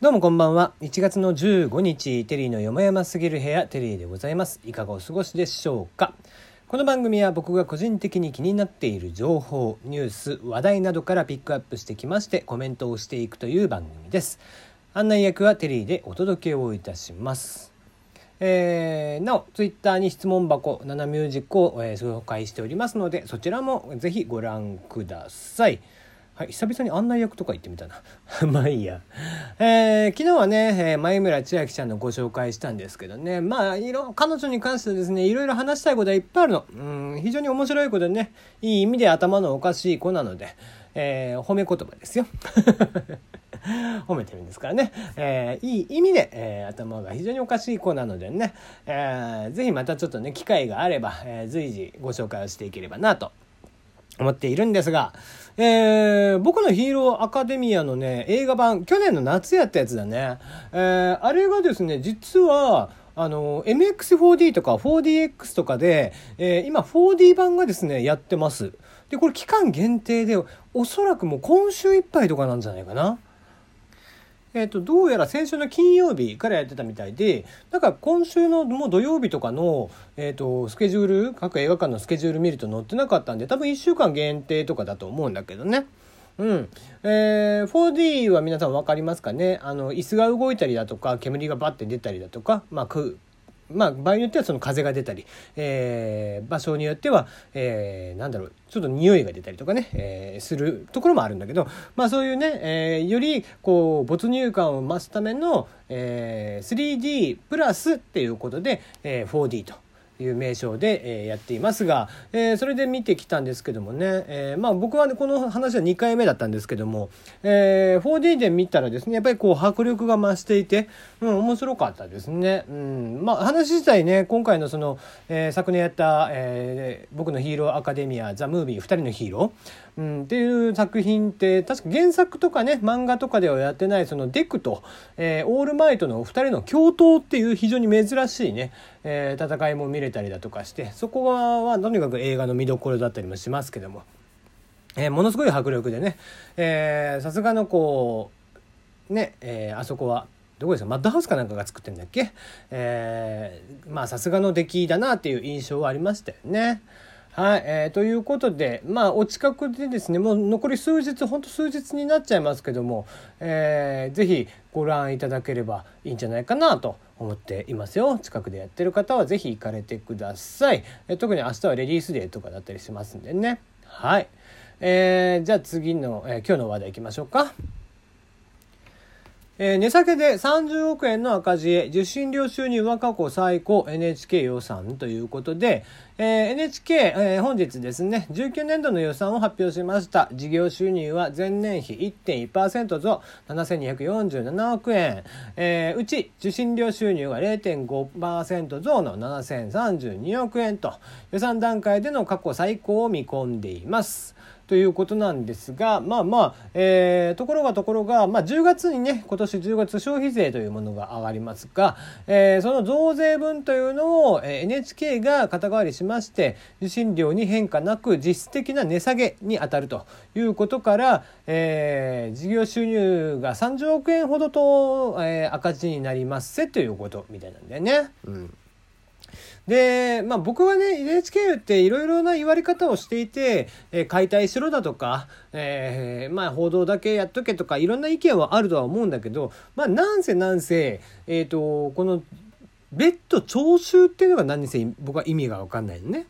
どうもこんばんは。1月の15日、テリーのよもやますぎる部屋、テリーでございます。いかがお過ごしでしょうかこの番組は僕が個人的に気になっている情報、ニュース、話題などからピックアップしてきましてコメントをしていくという番組です。案内役はテリーでお届けをいたします。えー、なお、ツイッターに質問箱、ナナミュージックを、えー、紹介しておりますので、そちらもぜひご覧ください。はい、久々に案内役とか言ってみたな。まあいいや。えー、昨日はね、えー、前村千秋ちゃんのご紹介したんですけどね、まあ、いろ、彼女に関してですね、いろいろ話したいことはいっぱいあるの。うん、非常に面白いことでね、いい意味で頭のおかしい子なので、えー、褒め言葉ですよ。褒めてるんですからね、えー、いい意味で、えー、頭が非常におかしい子なのでね、えー、ぜひまたちょっとね機会があれば、えー、随時ご紹介をしていければなと思っているんですが、えー、僕のヒーローアカデミアのね、映画版、去年の夏やったやつだね。えー、あれがですね、実は、あの、MX4D とか 4DX とかで、えー、今 4D 版がですね、やってます。で、これ期間限定で、おそらくもう今週いっぱいとかなんじゃないかな。えーと、どうやら先週の金曜日からやってたみたいでなんか今週のもう土曜日とかの、えーと、スケジュール各映画館のスケジュール見ると載ってなかったんで多分1週間限定とかだと思うんだけどね。うんえー、4D は皆さん分かりますかね？あの椅子が動いたりだとか煙がバッて出たりだとか、まあ、まあ、場合によってはその風が出たり、えー、場所によっては、えー、なんだろう、ちょっと匂いが出たりとかね、えー、するところもあるんだけど、まあそういうね、えー、よりこう没入感を増すための、えー、3D プラスっていうことで、えー、4D と。いう名称で、え、やっていますが、え、それで見てきたんですけどもね、え、まあ僕はねこの話は2回目だったんですけども、えー、4D で見たらですねやっぱりこう迫力が増していて、うん、面白かったですね。うん、まあ話自体ね今回のその、え、昨年やった、え、僕のヒーローアカデミアザ・ムービー2人のヒーローうん、っていう作品って確か原作とかね漫画とかではやってないそのデクと、えー、オールマイトの2人の共闘っていう非常に珍しいね、えー、戦いも見れたりだとかしてそこはとにかく映画の見どころだったりもしますけども、えー、ものすごい迫力でねさすがのこうね、え、あそこはどこですか？マッドハウスかなんかが作ってんだっけ？えー、まあさすがの出来だなっていう印象はありましたよね。はい、えー、ということで、まあ、お近くでですね、もう残り数日、ほんと数日になっちゃいますけども、えー、ぜひご覧いただければいいんじゃないかなと思っていますよ。近くでやってる方はぜひ行かれてください。えー、特に明日はレディースデーとかだったりしますんでね。はい。えー、じゃあ次の、えー、今日の話題いきましょうか。えー、値下げで30億円の赤字へ受信料収入は過去最高 NHK 予算ということで、えー、NHK、えー、本日ですね19年度の予算を発表しました。事業収入は前年比1.1%増7247億円、えー、うち受信料収入は0.5%増の7032億円と予算段階での過去最高を見込んでいます。ということなんですが、まあまあ、えー、ところがところが、まあ10月にね、今年10月消費税というものが上がりますが、えー、その増税分というのを NHK が肩代わりしまして、受信料に変化なく実質的な値下げに当たるということから、えー、事業収入が30億円ほどと、えー、赤字になりますせということみたいなんだよね。うんで、まあ僕はね、NHK っていろいろな言われ方をしていて、えー、解体しろだとか、えー、まあ報道だけやっとけとか、いろんな意見はあるとは思うんだけど、まあなんせなんせ、えっ、ー、と、この、別途徴収っていうのが何せ僕は意味がわかんないのね。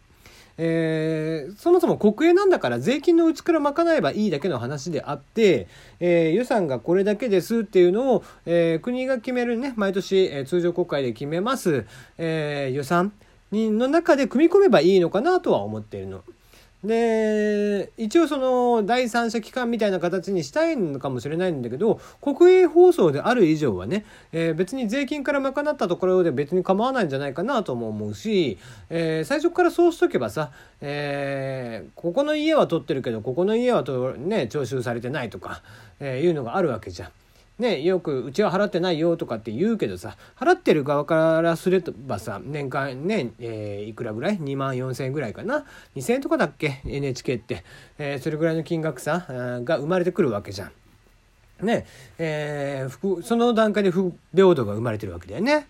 えー、そもそも国営なんだから税金のうちから賄えばいいだけの話であって、えー、予算がこれだけですっていうのを、えー、国が決めるね、毎年、えー、通常国会で決めます、えー、予算の中で組み込めばいいのかなとは思っているの。で一応その第三者機関みたいな形にしたいのかもしれないんだけど国営放送である以上はね、えー、別に税金から賄ったところで別に構わないんじゃないかなとも思うし、えー、最初からそうしとけばさ、えー、ここの家は取ってるけどここの家はと、ね、徴収されてないとか、えいうのがあるわけじゃん。ね、よくうちは払ってないよとかって言うけどさ払ってる側からすればさ年間ね、えー、いくらぐらい？2万4,000円ぐらいかな？2,000円とかだっけ？NHK って、えー、それぐらいの金額さが生まれてくるわけじゃん。ねえー、その段階で不平等が生まれてるわけだよね。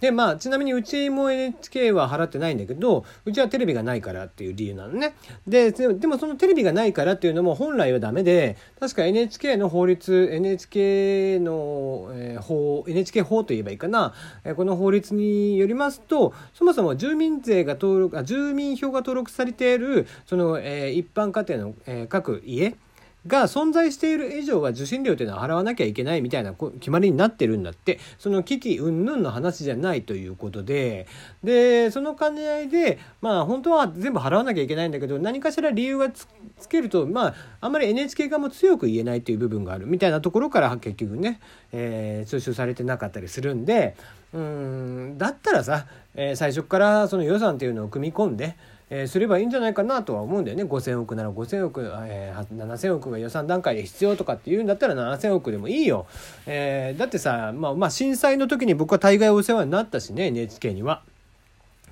でまあちなみにうちも NHK は払ってないんだけどうちはテレビがないからっていう理由なのね。ででもそのテレビがないからっていうのも本来はダメで確か NHK の法律 NHK の、えー、法 NHK 法と言えばいいかな、えー、この法律によりますとそもそも住民税が登録あ住民票が登録されているその、えー、一般家庭の、えー、各家が存在している以上は受信料というのは払わなきゃいけないみたいな決まりになってるんだって。その危機云々の話じゃないということで。でその兼ね合いでまあ本当は全部払わなきゃいけないんだけど何かしら理由がつけるとまああんまり NHK 側も強く言えないという部分がある。みたいなところから結局ね、えー、通収されてなかったりするんで。うんだったらさ、えー、最初からその予算っていうのを組み込んでえー、すればいいんじゃないかなとは思うんだよね5,000億なら5,000億、えー、7,000億が予算段階で必要とかっていうんだったら7,000億でもいいよ、えー、だってさ、まあ、まあ震災の時に僕は大概お世話になったしね NHK には。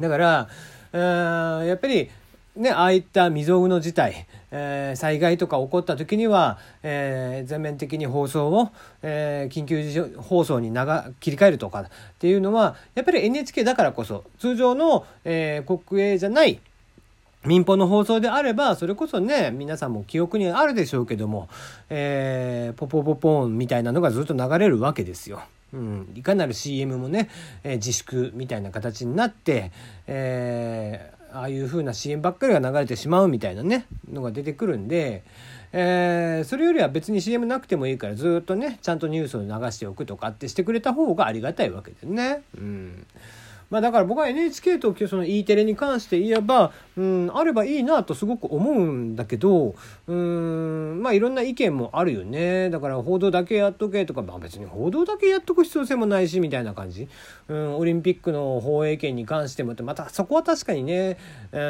だから、え、やっぱりね、ああいった未曾有の事態、えー、災害とか起こった時には、えー、全面的に放送を、えー、緊急放送に長切り替えるとかっていうのはやっぱり NHK だからこそ通常の、え、国営じゃない民放の放送であればそれこそね皆さんも記憶にあるでしょうけども、えー、ポポポポンみたいなのがずっと流れるわけですよ。うん、いかなる CM もね、えー、自粛みたいな形になって、えー、ああいう風な CM ばっかりが流れてしまうみたいなねのが出てくるんで、えー、それよりは別に CM なくてもいいからずっとねちゃんとニュースを流しておくとかってしてくれた方がありがたいわけでね。うんまあ、だから僕は NHK とその E テレに関して言えば、うん、あればいいなとすごく思うんだけど、うん、まあいろんな意見もあるよね。だから報道だけやっとけとか、まあ別に報道だけやっとく必要性もないし、みたいな感じ。うん、オリンピックの放映権に関してもって、またそこは確かにね、うん、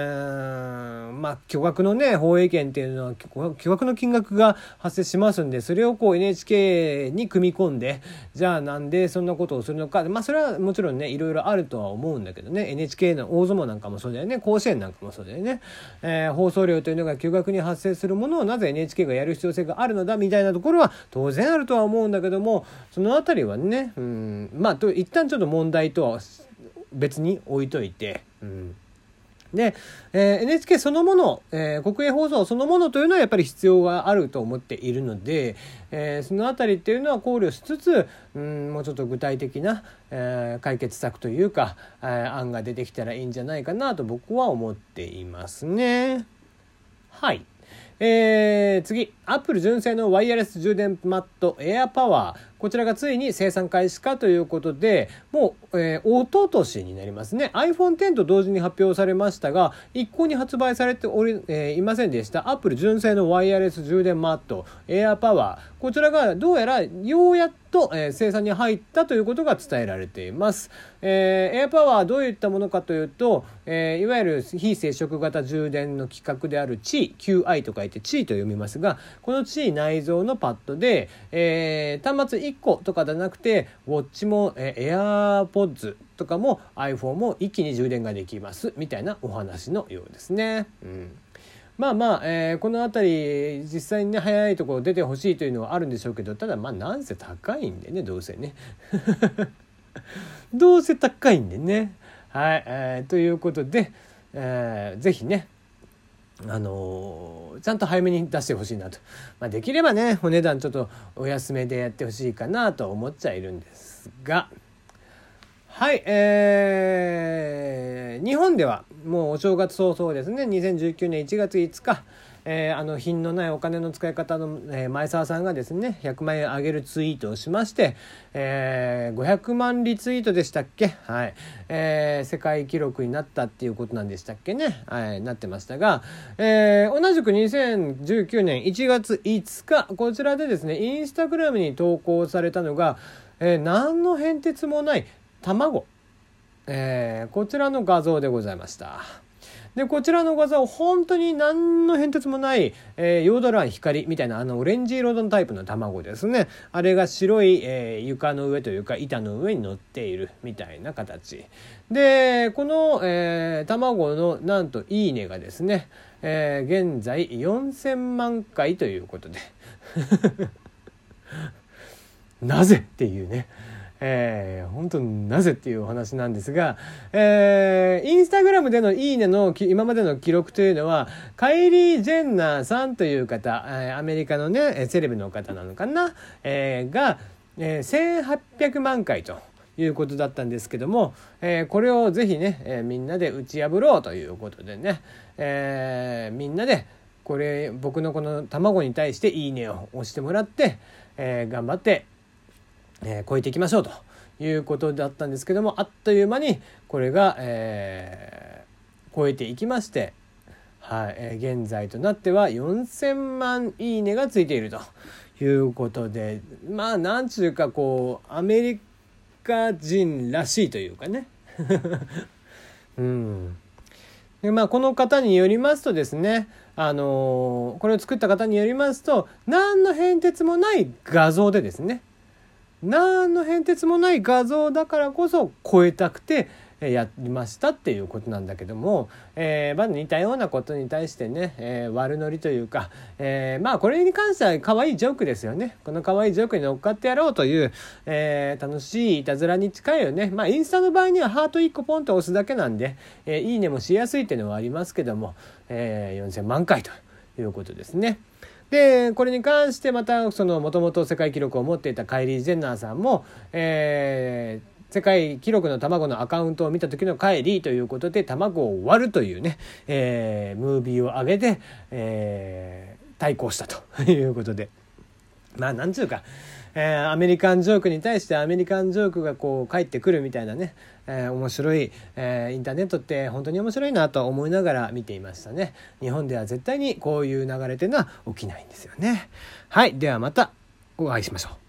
まあ巨額のね、放映権っていうのは巨額の金額が発生しますんで、それをこう NHK に組み込んで、じゃあなんでそんなことをするのか。まあそれはもちろんね、いろいろあるとは思うんだけどね NHK の大相撲なんかもそうだよね甲子園なんかもますのでね、えー、放送料というのが急額に発生するものをなぜ NHK がやる必要性があるのだみたいなところは当然あるとは思うんだけどもその辺りはねうんまあと一旦ちょっと問題とは別に置いといて。うんで、えー、NHK そのもの、えー、国営放送そのものというのはやっぱり必要があると思っているので、えー、その辺りっていうのは考慮しつつ、うん、もうちょっと具体的な、えー、解決策というか、えー、案が出てきたらいいんじゃないかなと僕は思っていますね。はい。えー、次、アップル純正のワイヤレス充電マットエアパワー。こちらがついに生産開始かということで、もう、えー、おととしになりますね。iPhone X と同時に発表されましたが、一向に発売されており、えー、いませんでした。アップル純正のワイヤレス充電マットエアパワー。こちらがどうやらようやっと、えー、生産に入ったということが伝えられています。えー、エアパワーはどういったものかというと、えー、いわゆる非接触型充電の規格である QI QI と書いて QI と読みますが、この QI 内蔵のパッドで、えー、端末1個とかじゃなくて、ウォッチも、えー、AirPods とかも iPhone も一気に充電ができます。みたいなお話のようですね。うん。まあまあ、えー、この辺り実際にね早いところ出てほしいというのはあるんでしょうけどただまあなんせ高いんでねどうせね。どうせ高いんでね。はい、えー、ということで、えー、ぜひねあの、ちゃんと早めに出してほしいなと、まあ、できればねお値段ちょっとお安めでやってほしいかなと思っちゃいるんですが。はいえー、日本ではもうお正月早々ですね。2019年1月5日えー、あの品のないお金の使い方の、えー、前澤さんがですね100万円あげるツイートをしまして、えー、500万リツイートでしたっけ？はい、えー、世界記録になったっていうことなんでしたっけね？はいなってましたが、えー、同じく2019年1月5日こちらでですねインスタグラムに投稿されたのが、えー、何の変哲もない卵、えー、こちらの画像でございました。で、こちらの画像、本当に何の変哲もない、えー、ヨードラン光みたいな、あの、オレンジ色のタイプの卵ですね。あれが白い、えー、床の上というか、板の上に乗っているみたいな形。で、この、えー、卵の、なんと、いいねがですね、えー、現在4000万回ということで。なぜっていうね。えー、本当になぜっていうお話なんですが、えー、インスタグラムでのいいねの今までの記録というのは、カイリー・ジェンナーさんという方、え、アメリカのね、セレブの方なのかな、えー、が、えー、1800万回と。いうことだったんですけども、えー、これをぜひね、えー、みんなで打ち破ろうということでね、えー、みんなでこれ僕のこの卵に対して「いいね」を押してもらって、え、頑張って、えー、超えていきましょうということだったんですけどもあっという間にこれが、えー、超えていきまして、はいえー、現在となっては4,000万「いいね」がついているということでまあなんちゅうかこうアメリカ人らしいというかね。うんでまあ、この方によりますとですね、あのー、これを作った方によりますと何の変哲もない画像でですね何の変哲もない画像だからこそ超えたくてやりましたっていうことなんだけども、えー、まあ似たようなことに対してね、えー、悪ノリというか、えー、まあこれに関しては可愛いジョークですよね。この可愛いジョークに乗っかってやろうという、えー、楽しいいたずらに近いよね。まあインスタの場合にはハート1個ポンと押すだけなんで、えー、いいねもしやすいっていうのはありますけども、えー、4000万回ということですね。でこれに関してまたそのもともと世界記録を持っていたカイリー・ジェンナーさんも、えー、世界記録の卵のアカウントを見た時のカイリーということで卵を割るというね、えー、ムービーを上げて、えー、対抗したということで。まあなんちゅうか、えー、アメリカンジョークに対してアメリカンジョークがこう返ってくるみたいなね、えー、面白い、えー、インターネットって本当に面白いなと思いながら見ていましたね。日本では絶対にこういう流れというのは起きないんですよね。はいではまたお会いしましょう。